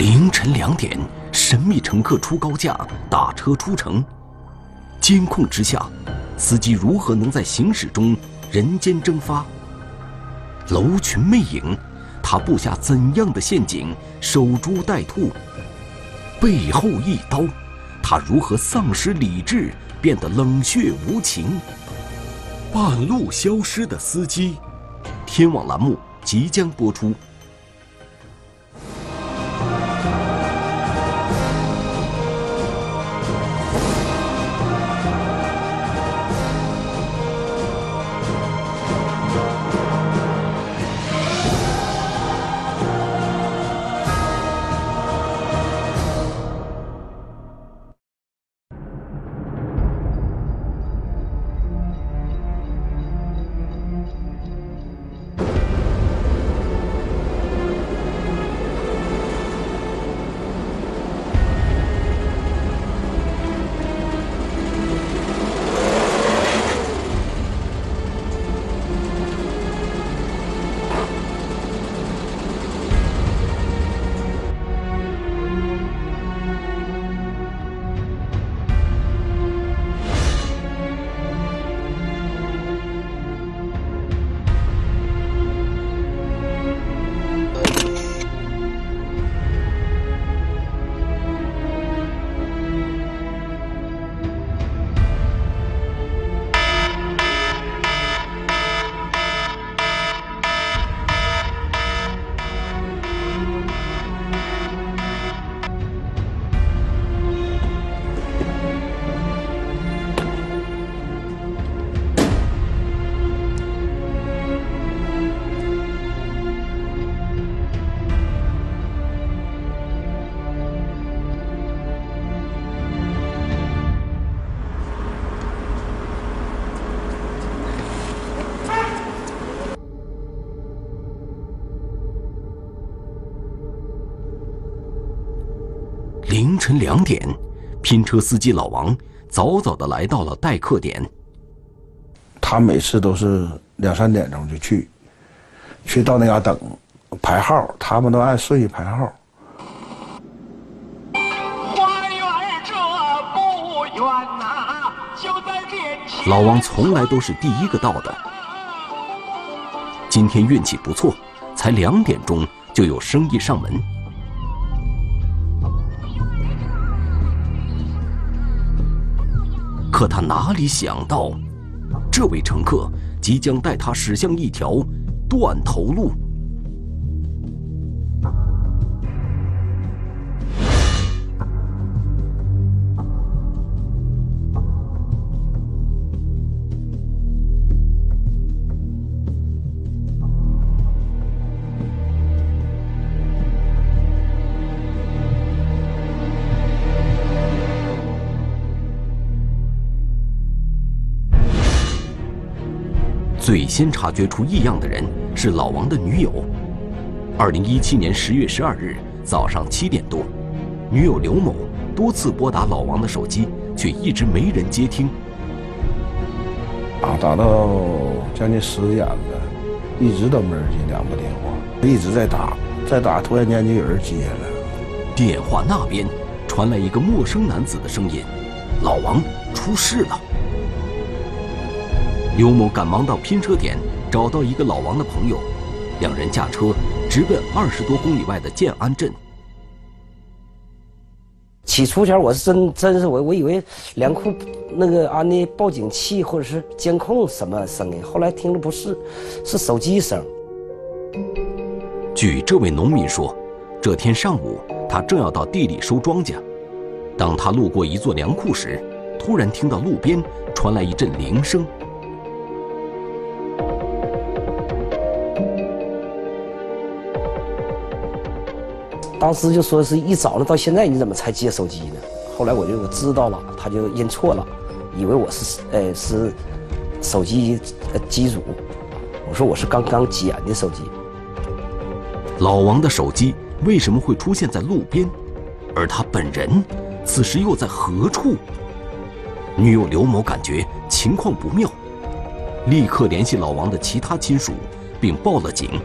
凌晨两点，神秘乘客出高价，打车出城。监控之下，司机如何能在行驶中人间蒸发？楼群魅影，他布下怎样的陷阱，守株待兔？背后一刀，他如何丧失理智，变得冷血无情？半路消失的司机，天网栏目即将播出。晨两点，拼车司机老王早早的来到了待客点。他每次都是两三点钟就去，去到那嘎等排号，他们都按顺序排号。老王从来都是第一个到的，今天运气不错，才两点钟就有生意上门。可他哪里想到，这位乘客即将带他驶向一条断头路。最先察觉出异样的人是老王的女友。二零一七年十月十二日早上七点多，女友刘某多次拨打老王的手机，却一直没人接听。啊，打到将近十点了，一直都没人接两个电话，一直在打，在打，突然间就有人接了。电话那边传来一个陌生男子的声音：“老王出事了。”刘某赶忙到拼车点，找到一个老王的朋友，两人驾车直奔二十多公里外的建安镇。起初前我是真真是我我以为粮库那个安的报警器或者是监控什么声音，后来听着不是，是手机声。据这位农民说，这天上午他正要到地里收庄稼，当他路过一座粮库时，突然听到路边传来一阵铃声。当时就说是一早上到现在你怎么才接手机呢？后来我就知道了，他就认错了，以为我是呃是手机机主。我说我是刚刚捡的手机。老王的手机为什么会出现在路边？而他本人此时又在何处？女友刘某感觉情况不妙，立刻联系老王的其他亲属，并报了警。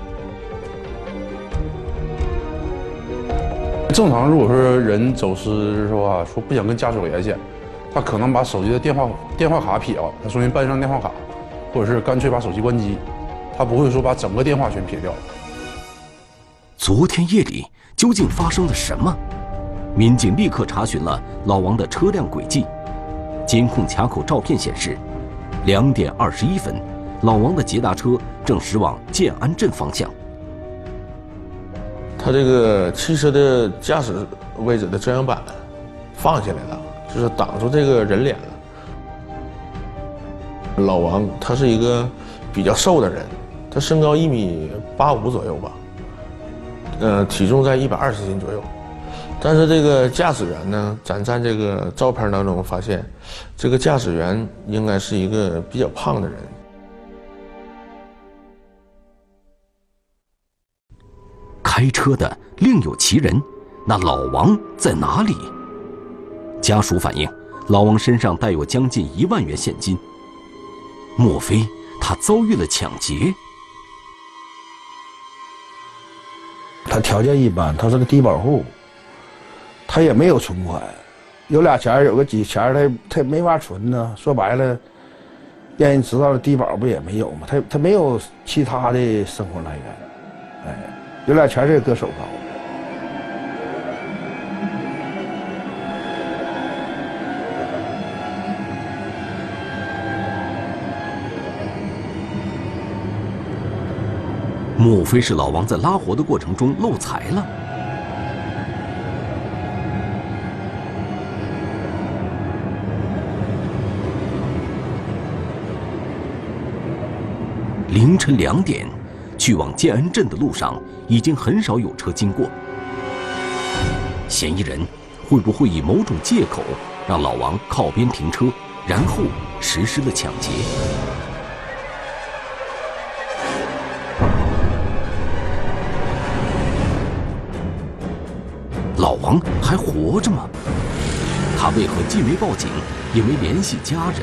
正常，如果说人走失的话，说不想跟家属联系，他可能把手机的电话电话卡撇了，他重新办一张电话卡，或者是干脆把手机关机，他不会说把整个电话全撇掉。昨天夜里究竟发生了什么？民警立刻查询了老王的车辆轨迹，监控卡口照片显示，两点二十一分，老王的捷达车正驶往建安镇方向。他这个汽车的驾驶位置的遮阳板放下来了，就是挡住这个人脸了。老王他是一个比较瘦的人，他身高一米八五左右吧，呃，体重在一百二十斤左右。但是这个驾驶员呢，咱在这个照片当中发现，这个驾驶员应该是一个比较胖的人。开车的另有其人，那老王在哪里？家属反映，老王身上带有将近一万元现金，莫非他遭遇了抢劫？他条件一般，他是个低保户。他也没有存款，有俩钱有个几钱他他没法存呢。说白了，让人知道了低保不也没有吗？他他没有其他的生活来源，哎，有俩全是割手上。莫非是老王在拉活的过程中漏财了？凌晨两点，去往建安镇的路上已经很少有车经过。嫌疑人会不会以某种借口让老王靠边停车，然后实施了抢劫？老王还活着吗？他为何既没报警，也没联系家人？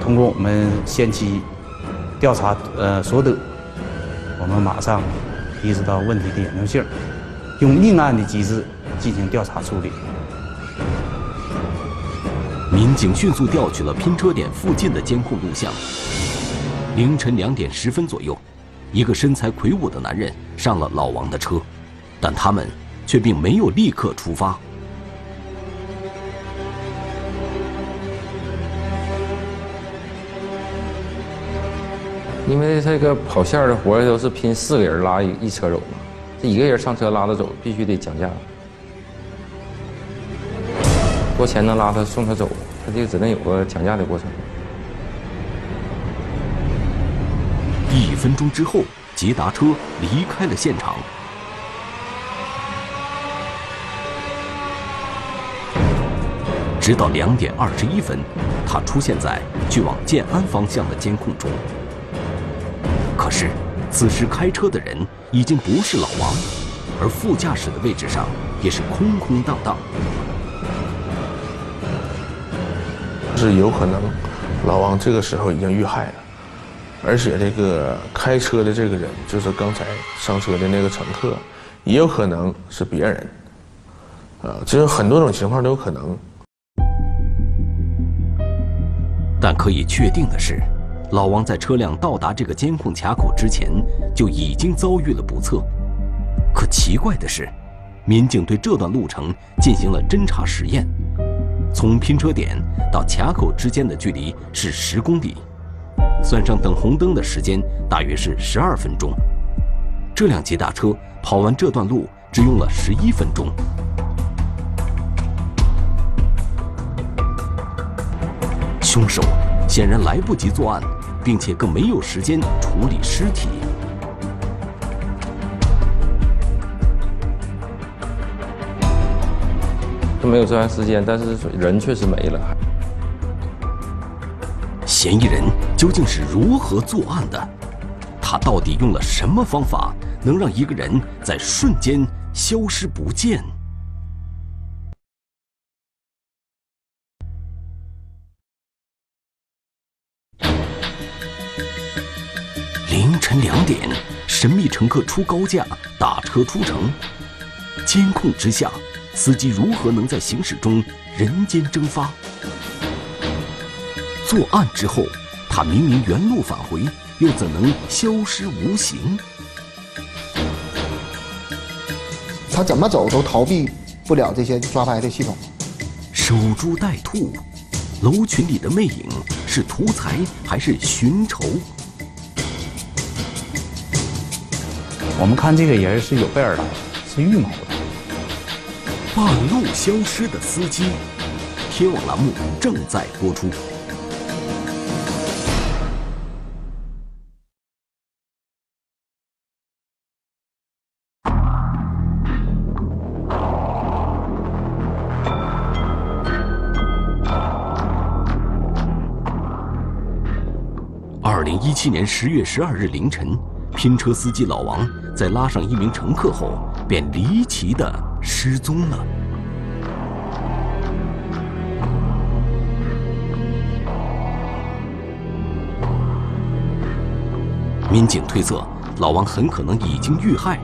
通过我们先期调查呃所得，我们马上意识到问题的严重性，用命案的机制进行调查处理。民警迅速调取了拼车点附近的监控录像。凌晨两点十分左右，一个身材魁梧的男人上了老王的车，但他们却并没有立刻出发。因为这个跑线的活都是拼四个人拉一一车走嘛，这一个人上车拉着走，必须得讲价，多钱能拉他送他走，他就只能有个讲价的过程。一分钟之后，捷达车离开了现场，直到两点二十一分，他出现在去往建安方向的监控中。可是，此时开车的人已经不是老王，而副驾驶的位置上也是空空荡荡。是有可能，老王这个时候已经遇害了，而且这个开车的这个人就是刚才上车的那个乘客，也有可能是别人。啊，就是很多种情况都有可能。但可以确定的是。老王在车辆到达这个监控卡口之前，就已经遭遇了不测。可奇怪的是，民警对这段路程进行了侦查实验。从拼车点到卡口之间的距离是十公里，算上等红灯的时间，大约是十二分钟。这辆捷达车跑完这段路只用了十一分钟。凶手显然来不及作案。并且更没有时间处理尸体。他没有作案时间，但是人确实没了。嫌疑人究竟是如何作案的？他到底用了什么方法，能让一个人在瞬间消失不见？神神秘乘客出高价，打车出城。监控之下，司机如何能在行驶中人间蒸发？作案之后，他明明原路返回，又怎能消失无形？他怎么走都逃避不了这些抓拍的系统。守株待兔，楼群里的魅影是图财还是寻仇？我们看这个人是有备而来，是预谋的。半路消失的司机，天网栏目正在播出。二零一七年十月十二日凌晨，拼车司机老王在拉上一名乘客后，便离奇的失踪了。民警推测，老王很可能已经遇害。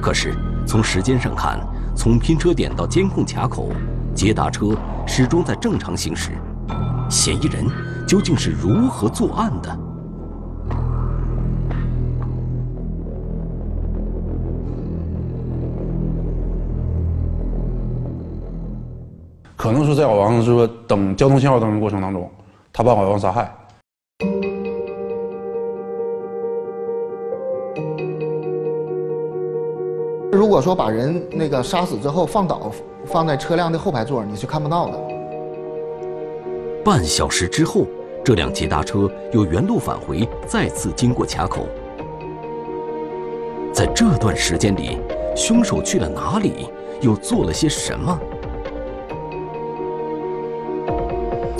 可是从时间上看，从拼车点到监控卡口，捷达车始终在正常行驶。嫌疑人究竟是如何作案的？可能是在老王说等交通信号灯的过程当中，他把老王杀害。如果说把人那个杀死之后放倒，放在车辆的后排座，你是看不到的。半小时之后，这辆捷达车又原路返回，再次经过卡口。在这段时间里，凶手去了哪里？又做了些什么？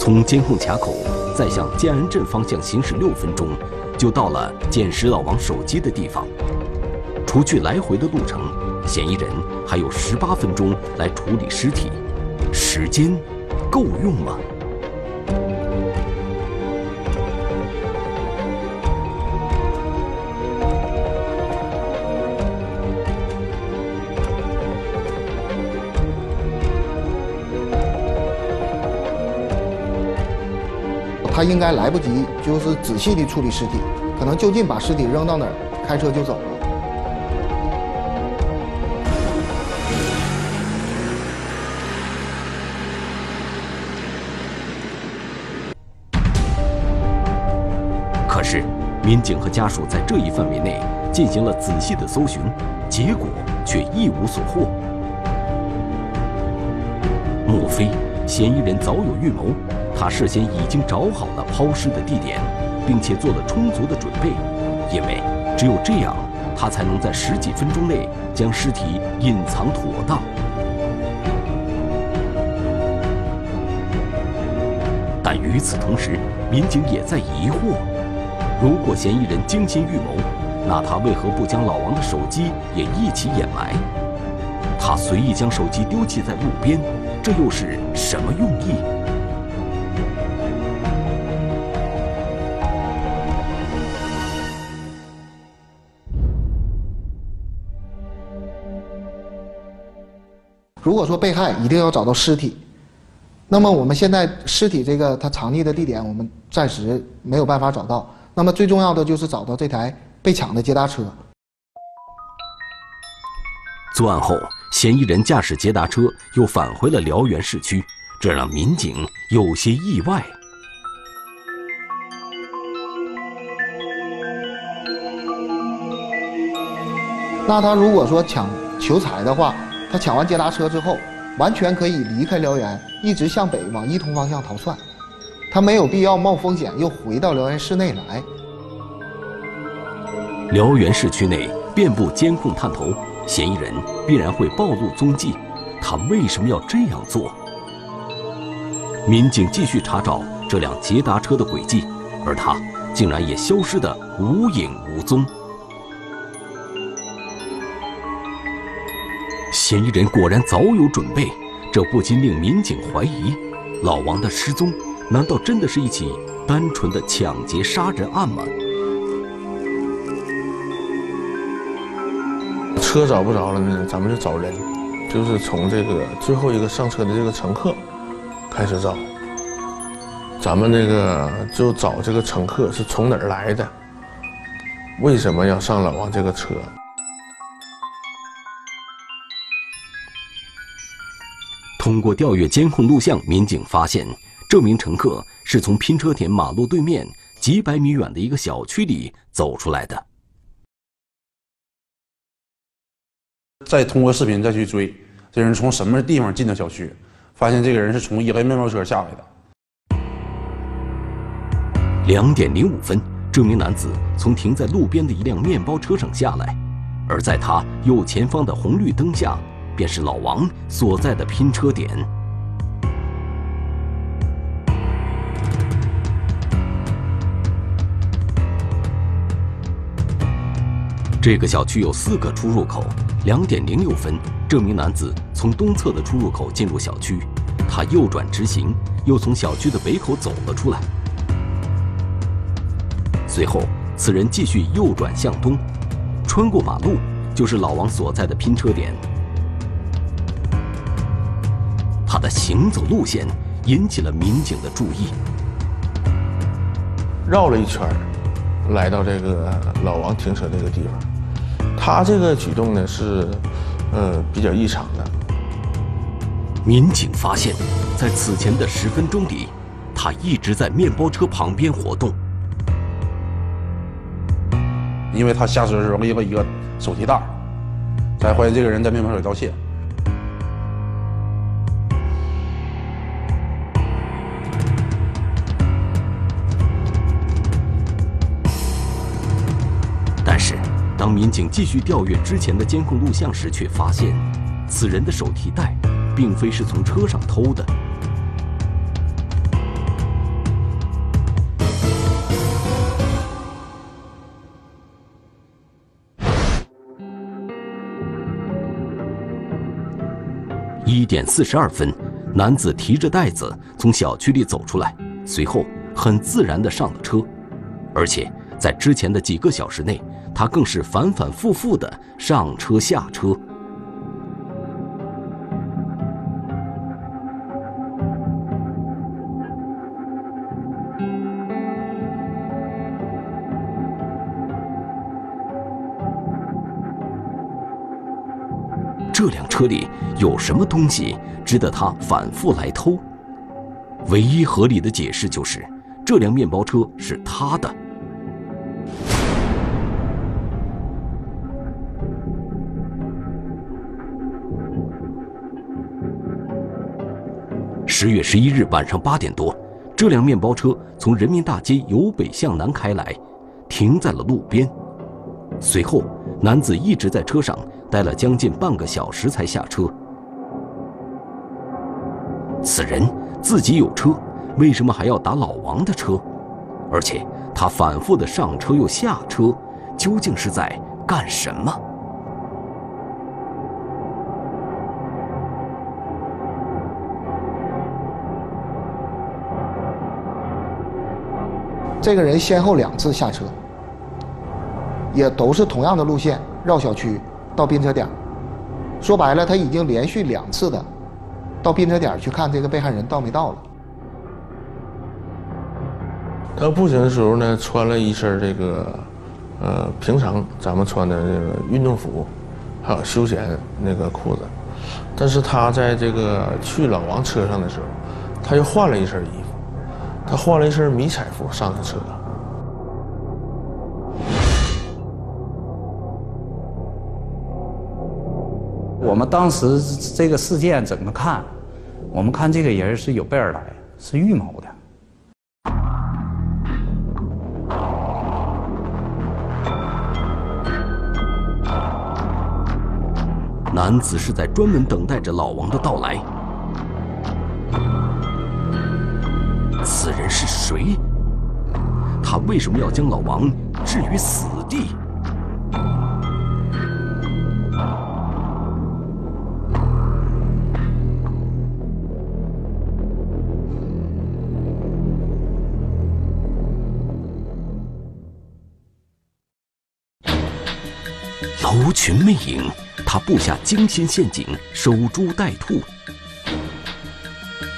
从监控卡口再向建安镇方向行驶六分钟，就到了捡石老王手机的地方。除去来回的路程，嫌疑人还有十八分钟来处理尸体，时间够用吗？应该来不及，就是仔细的处理尸体，可能就近把尸体扔到哪儿，开车就走了。可是，民警和家属在这一范围内进行了仔细的搜寻，结果却一无所获。莫非嫌疑人早有预谋？他事先已经找好了抛尸的地点，并且做了充足的准备，因为只有这样，他才能在十几分钟内将尸体隐藏妥当。但与此同时，民警也在疑惑：如果嫌疑人精心预谋，那他为何不将老王的手机也一起掩埋？他随意将手机丢弃在路边，这又是什么用意？如果说被害一定要找到尸体，那么我们现在尸体这个它藏匿的地点，我们暂时没有办法找到。那么最重要的就是找到这台被抢的捷达车。作案后，嫌疑人驾驶捷达车又返回了辽源市区，这让民警有些意外。那他如果说抢求财的话，他抢完捷达车之后，完全可以离开辽源，一直向北往伊通方向逃窜，他没有必要冒风险又回到辽源市内来。辽源市区内遍布监控探头，嫌疑人必然会暴露踪迹，他为什么要这样做？民警继续查找这辆捷达车的轨迹，而他竟然也消失得无影无踪。嫌疑人果然早有准备，这不禁令民警怀疑：老王的失踪，难道真的是一起单纯的抢劫杀人案吗？车找不着了呢，咱们就找人，就是从这个最后一个上车的这个乘客开始找。咱们那个就找这个乘客是从哪儿来的，为什么要上老王这个车？通过调阅监控录像，民警发现这名乘客是从拼车点马路对面几百米远的一个小区里走出来的。再通过视频再去追，这人从什么地方进的小区？发现这个人是从一辆面包车下来的。两点零五分，这名男子从停在路边的一辆面包车上下来，而在他右前方的红绿灯下，便是老王所在的拼车点。这个小区有四个出入口。两点零六分，这名男子从东侧的出入口进入小区，他右转直行，又从小区的北口走了出来。随后，此人继续右转向东，穿过马路，就是老王所在的拼车点。的行走路线引起了民警的注意。绕了一圈来到这个老王停车这个地方。他这个举动呢是，呃，比较异常的。民警发现，在此前的十分钟里，他一直在面包车旁边活动。因为他下车的时候拎了一个手提袋，才怀疑这个人在面包车里盗当民警继续调阅之前的监控录像时，却发现，此人的手提袋，并非是从车上偷的。一点四十二分，男子提着袋子从小区里走出来，随后很自然地上了车，而且在之前的几个小时内。他更是反反复复的上车下车。这辆车里有什么东西值得他反复来偷？唯一合理的解释就是，这辆面包车是他的。十月十一日晚上八点多，这辆面包车从人民大街由北向南开来，停在了路边。随后，男子一直在车上待了将近半个小时才下车。此人自己有车，为什么还要打老王的车？而且他反复的上车又下车，究竟是在干什么？这个人先后两次下车，也都是同样的路线绕小区到拼车点。说白了，他已经连续两次的到拼车点去看这个被害人到没到了。他步行的时候呢，穿了一身这个呃平常咱们穿的这个运动服，还有休闲那个裤子。但是他在这个去老王车上的时候，他又换了一身衣服。他换了一身迷彩服上的车。我们当时这个事件怎么看？我们看这个人是有备而来，是预谋的。男子是在专门等待着老王的到来。谁？他为什么要将老王置于死地？楼群魅影，他布下精心陷阱，守株待兔。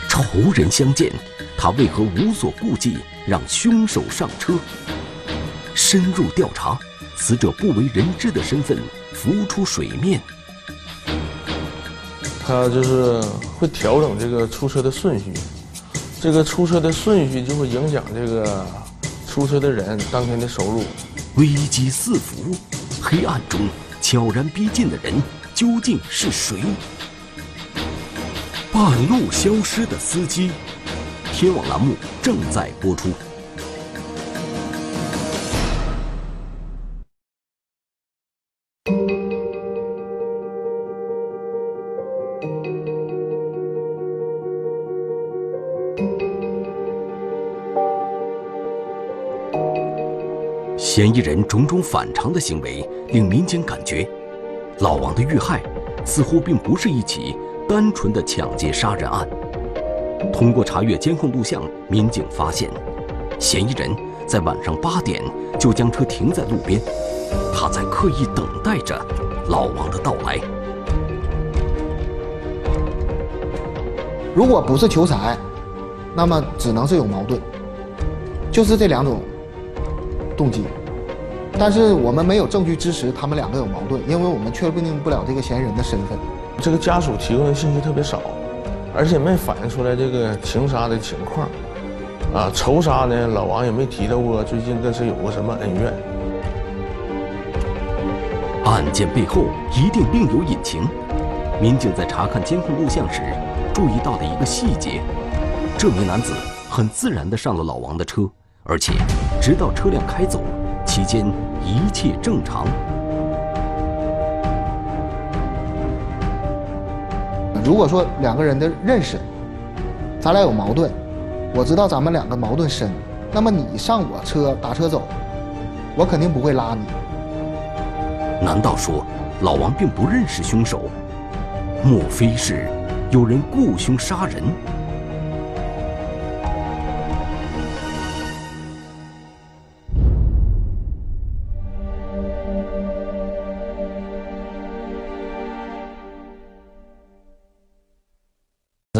仇人相见，他为何无所顾忌，让凶手上车？深入调查，死者不为人知的身份浮出水面。他就是会调整这个出车的顺序，这个出车的顺序就会影响这个出车的人当天的收入。危机四伏，黑暗中悄然逼近的人究竟是谁？半路消失的司机，天网栏目正在播出。嫌疑人种种反常的行为，令民警感觉，老王的遇害似乎并不是一起单纯的抢劫杀人案。通过查阅监控录像，民警发现，嫌疑人在晚上八点就将车停在路边，他在刻意等待着老王的到来。如果不是求财，那么只能是有矛盾，就是这两种动机。但是我们没有证据支持他们两个有矛盾，因为我们确定不了这个嫌疑人的身份。这个家属提供的信息特别少，而且没反映出来这个情杀的情况。啊，仇杀呢，老王也没提到过最近跟谁有过什么恩怨。案件背后一定另有隐情。民警在查看监控录像时，注意到的一个细节：这名男子很自然地上了老王的车，而且直到车辆开走。期间一切正常。如果说两个人的认识，咱俩有矛盾，我知道咱们两个矛盾深，那么你上我车打车走，我肯定不会拉你。难道说老王并不认识凶手？莫非是有人雇凶杀人？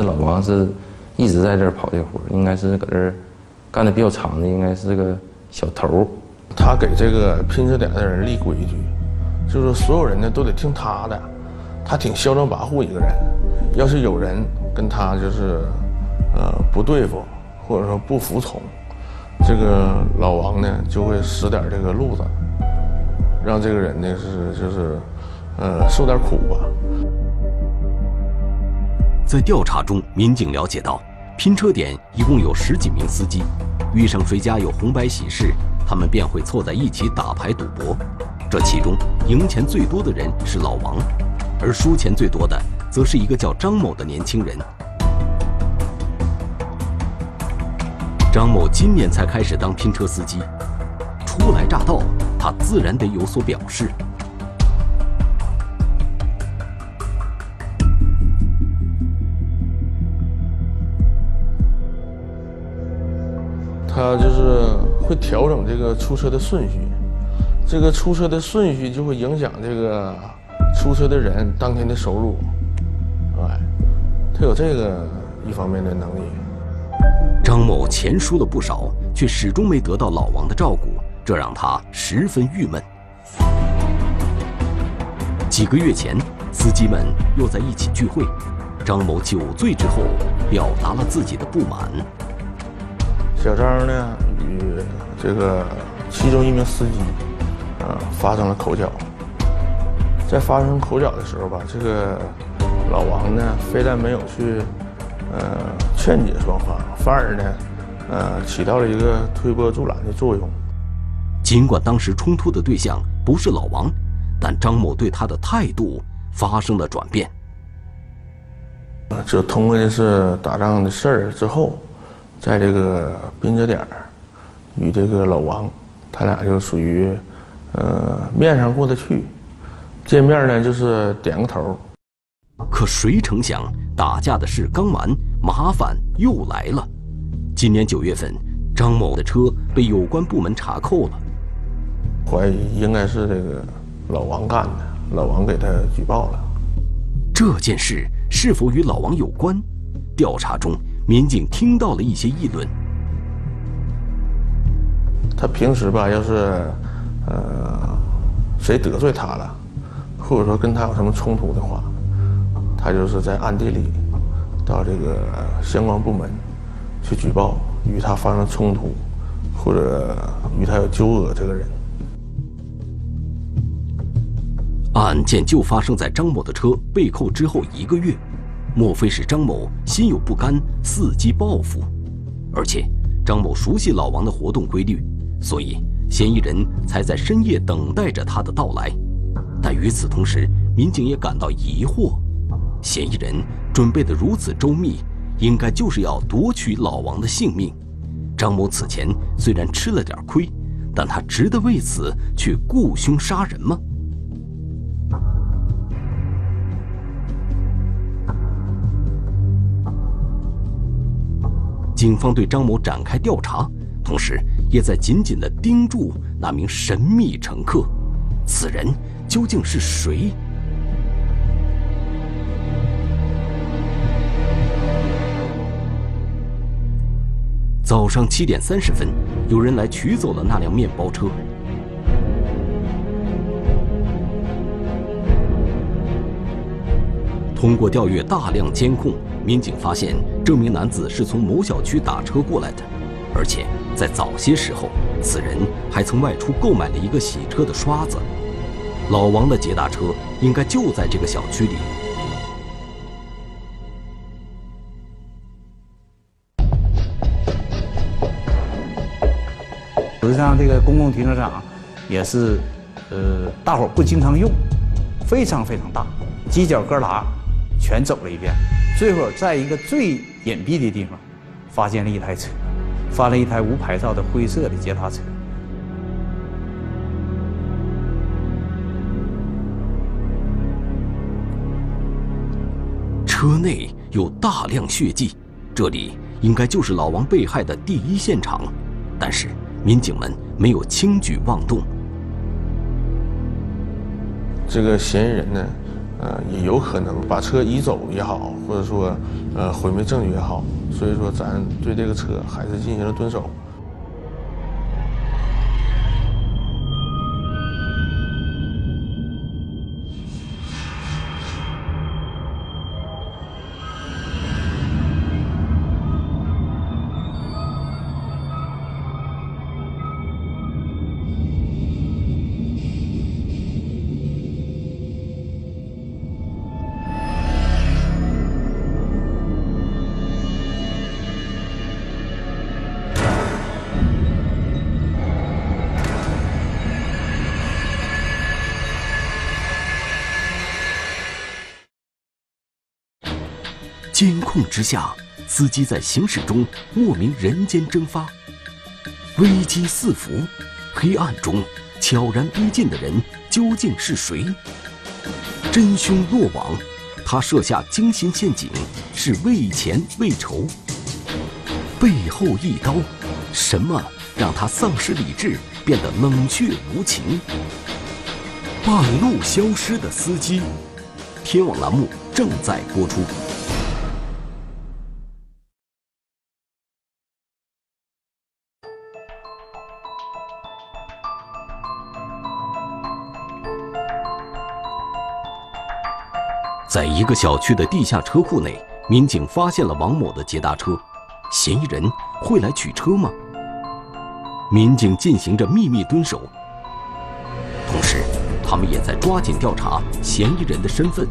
老王是一直在这儿跑这活应该是搁这儿干的比较长的，应该是个小头他给这个拼车点的人立规矩，就是所有人呢都得听他的。他挺嚣张跋扈一个人，要是有人跟他就是呃不对付，或者说不服从，这个老王呢就会使点这个路子，让这个人呢是就是呃受点苦吧。在调查中，民警了解到，拼车点一共有十几名司机，遇上谁家有红白喜事，他们便会凑在一起打牌赌博。这其中赢钱最多的人是老王，而输钱最多的则是一个叫张某的年轻人。张某今年才开始当拼车司机，初来乍到，他自然得有所表示。他就是会调整这个出车的顺序，这个出车的顺序就会影响这个出车的人当天的收入。哎，他有这个一方面的能力。张某钱输了不少，却始终没得到老王的照顾，这让他十分郁闷。几个月前，司机们又在一起聚会，张某酒醉之后表达了自己的不满。小张呢，与这个其中一名司机，啊，发生了口角。在发生口角的时候吧，这个老王呢，非但没有去，呃，劝解双方，反而呢，呃，起到了一个推波助澜的作用。尽管当时冲突的对象不是老王，但张某对他的态度发生了转变。就通过这次打仗的事儿之后。在这个宾车点儿，与这个老王，他俩就属于，呃，面上过得去，见面呢就是点个头。可谁成想，打架的事刚完，麻烦又来了。今年九月份，张某的车被有关部门查扣了，怀疑应该是这个老王干的。老王给他举报了。这件事是否与老王有关？调查中，民警听到了一些议论。他平时吧，要是呃谁得罪他了，或者说跟他有什么冲突的话，他就是在暗地里到这个相关部门去举报与他发生冲突或者与他有纠葛这个人。案件就发生在张某的车被扣之后一个月，莫非是张某心有不甘，伺机报复？而且张某熟悉老王的活动规律。所以，嫌疑人才在深夜等待着他的到来。但与此同时，民警也感到疑惑：嫌疑人准备的如此周密，应该就是要夺取老王的性命。张某此前虽然吃了点亏，但他值得为此去雇凶杀人吗？警方对张某展开调查。同时，也在紧紧地盯住那名神秘乘客，此人究竟是谁？早上七点三十分，有人来取走了那辆面包车。通过调阅大量监控，民警发现这名男子是从某小区打车过来的，而且。在早些时候，此人还曾外出购买了一个洗车的刷子。老王的捷达车应该就在这个小区里。实际上，这个公共停车场也是，呃，大伙不经常用，非常非常大，犄角旮旯全走了一遍。最后，在一个最隐蔽的地方，发现了一台车。发了一台无牌照的灰色的捷达车，车内有大量血迹，这里应该就是老王被害的第一现场，但是民警们没有轻举妄动。这个嫌疑人呢，呃，也有可能把车移走也好，或者说，呃，毁灭证据也好。所以说，咱对这个车还是进行了蹲守。之下，司机在行驶中莫名人间蒸发，危机四伏，黑暗中悄然逼近的人究竟是谁？真凶落网，他设下精心陷阱，是为钱为仇？背后一刀，什么让他丧失理智，变得冷血无情？半路消失的司机，天网栏目正在播出。在一个小区的地下车库内，民警发现了王某的捷达车，嫌疑人会来取车吗？民警进行着秘密蹲守，同时，他们也在抓紧调查嫌疑人的身份。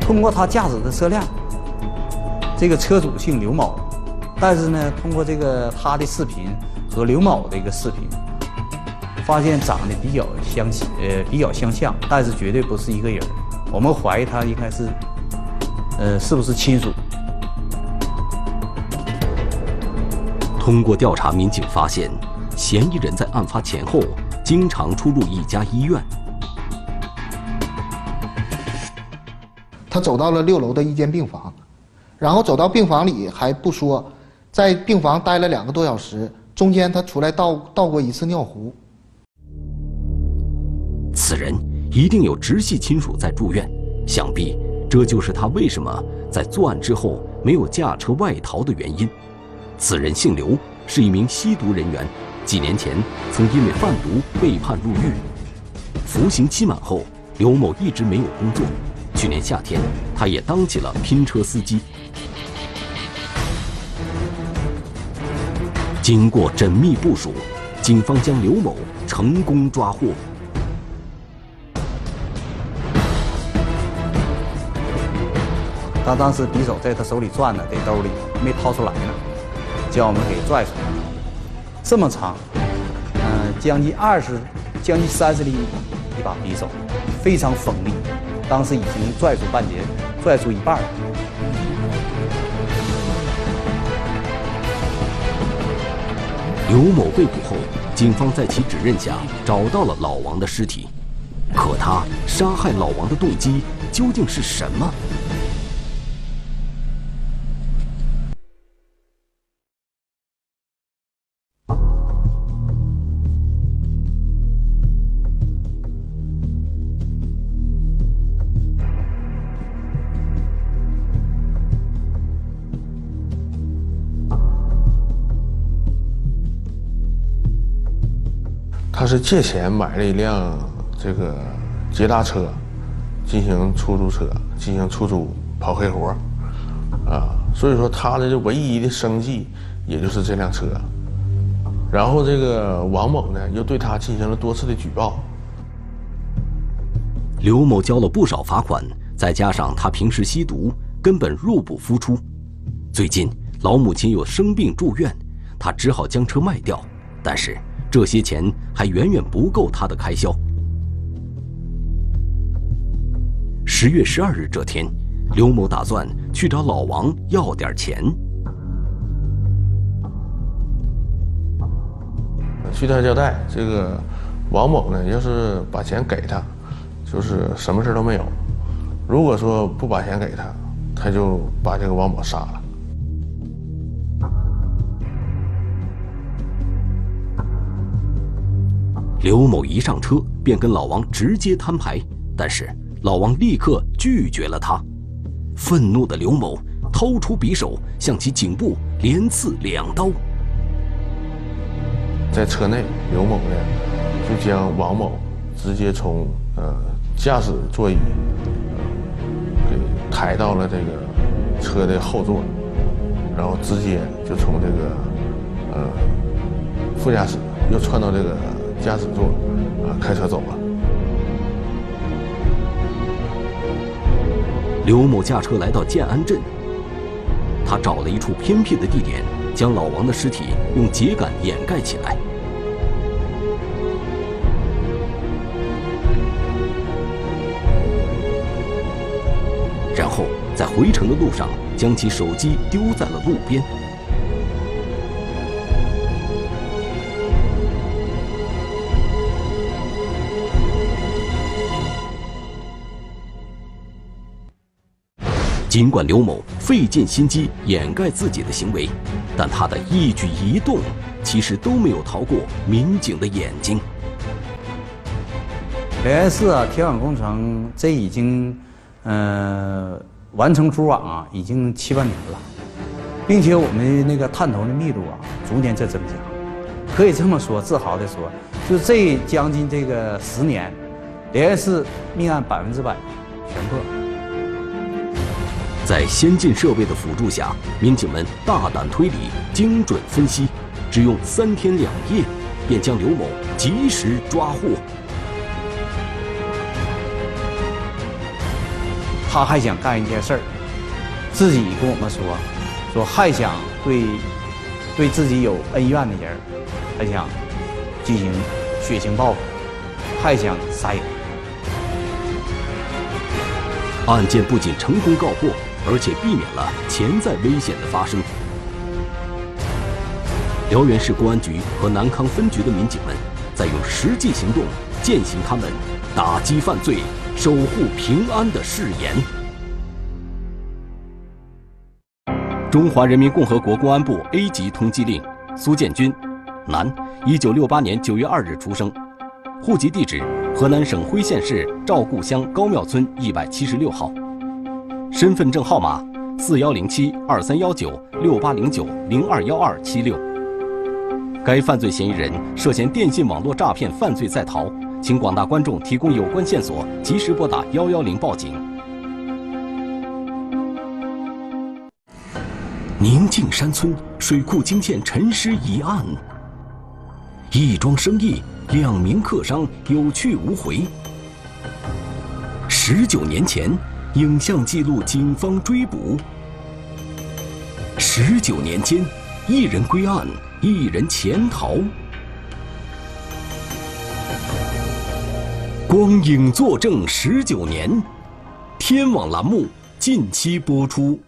通过他驾驶的车辆，这个车主姓刘某，但是呢，通过这个他的视频和刘某的一个视频。发现长得比较相呃比较相像，但是绝对不是一个人。我们怀疑他应该是，呃，是不是亲属？通过调查，民警发现，嫌疑人在案发前后经常出入一家医院。他走到了六楼的一间病房，然后走到病房里还不说，在病房待了两个多小时，中间他出来倒倒过一次尿壶。此人一定有直系亲属在住院，想必这就是他为什么在作案之后没有驾车外逃的原因。此人姓刘，是一名吸毒人员，几年前曾因为贩毒被判入狱。服刑期满后，刘某一直没有工作。去年夏天，他也当起了拼车司机。经过缜密部署，警方将刘某成功抓获。他当时匕首在他手里攥着，在兜里没掏出来呢，将我们给拽出来了。这么长，嗯，将近二十、将近三十厘米一把匕首，非常锋利。当时已经拽出半截，拽出一半了。刘某被捕后，警方在其指认下找到了老王的尸体。可他杀害老王的动机究竟是什么？他是借钱买了一辆这个捷达车，进行出租车，进行出租跑黑活啊，所以说他的这唯一的生计也就是这辆车。然后这个王某呢，又对他进行了多次的举报。刘某交了不少罚款，再加上他平时吸毒，根本入不敷出。最近老母亲又生病住院，他只好将车卖掉，但是。这些钱还远远不够他的开销。十月十二日这天，刘某打算去找老王要点钱。据他交代，这个王某呢，要是把钱给他，就是什么事都没有；如果说不把钱给他，他就把这个王某杀了。刘某一上车便跟老王直接摊牌，但是老王立刻拒绝了他。愤怒的刘某掏出匕首向其颈部连刺两刀。在车内，刘某呢就将王某直接从呃驾驶座椅给抬到了这个车的后座，然后直接就从这个呃副驾驶又窜到这个。驾驶座，啊，开车走了。刘某驾车来到建安镇，他找了一处偏僻的地点，将老王的尸体用秸秆掩盖起来，然后在回程的路上将其手机丢在了路边。尽管刘某费尽心机掩盖自己的行为，但他的一举一动其实都没有逃过民警的眼睛。辽源市啊，铁网工程这已经，呃，完成组网啊，已经七八年了，并且我们那个探头的密度啊，逐年在增加。可以这么说，自豪的说，就这将近这个十年，辽源市命案百分之百全破。在先进设备的辅助下，民警们大胆推理、精准分析，只用三天两夜，便将刘某及时抓获。他还想干一件事儿，自己跟我们说，说还想对对自己有恩怨的人，还想进行血腥报复，还想杀人。案件不仅成功告破。而且避免了潜在危险的发生。辽源市公安局和南康分局的民警们，在用实际行动践行他们打击犯罪、守护平安的誓言。中华人民共和国公安部 A 级通缉令：苏建军，男，一九六八年九月二日出生，户籍地址河南省辉县市赵固乡高庙村一百七十六号，身份证号码四幺零七二三幺九六八零九零二幺二七六。该犯罪嫌疑人涉嫌电信网络诈骗犯罪在逃，请广大观众提供有关线索，及时拨打幺幺零报警。宁静山村水库惊现沉尸一案，一桩生意，两名客商有去无回。十九年前，影像记录警方追捕。十九年间，一人归案。一人潜逃，光影作证十九年，天网栏目近期播出。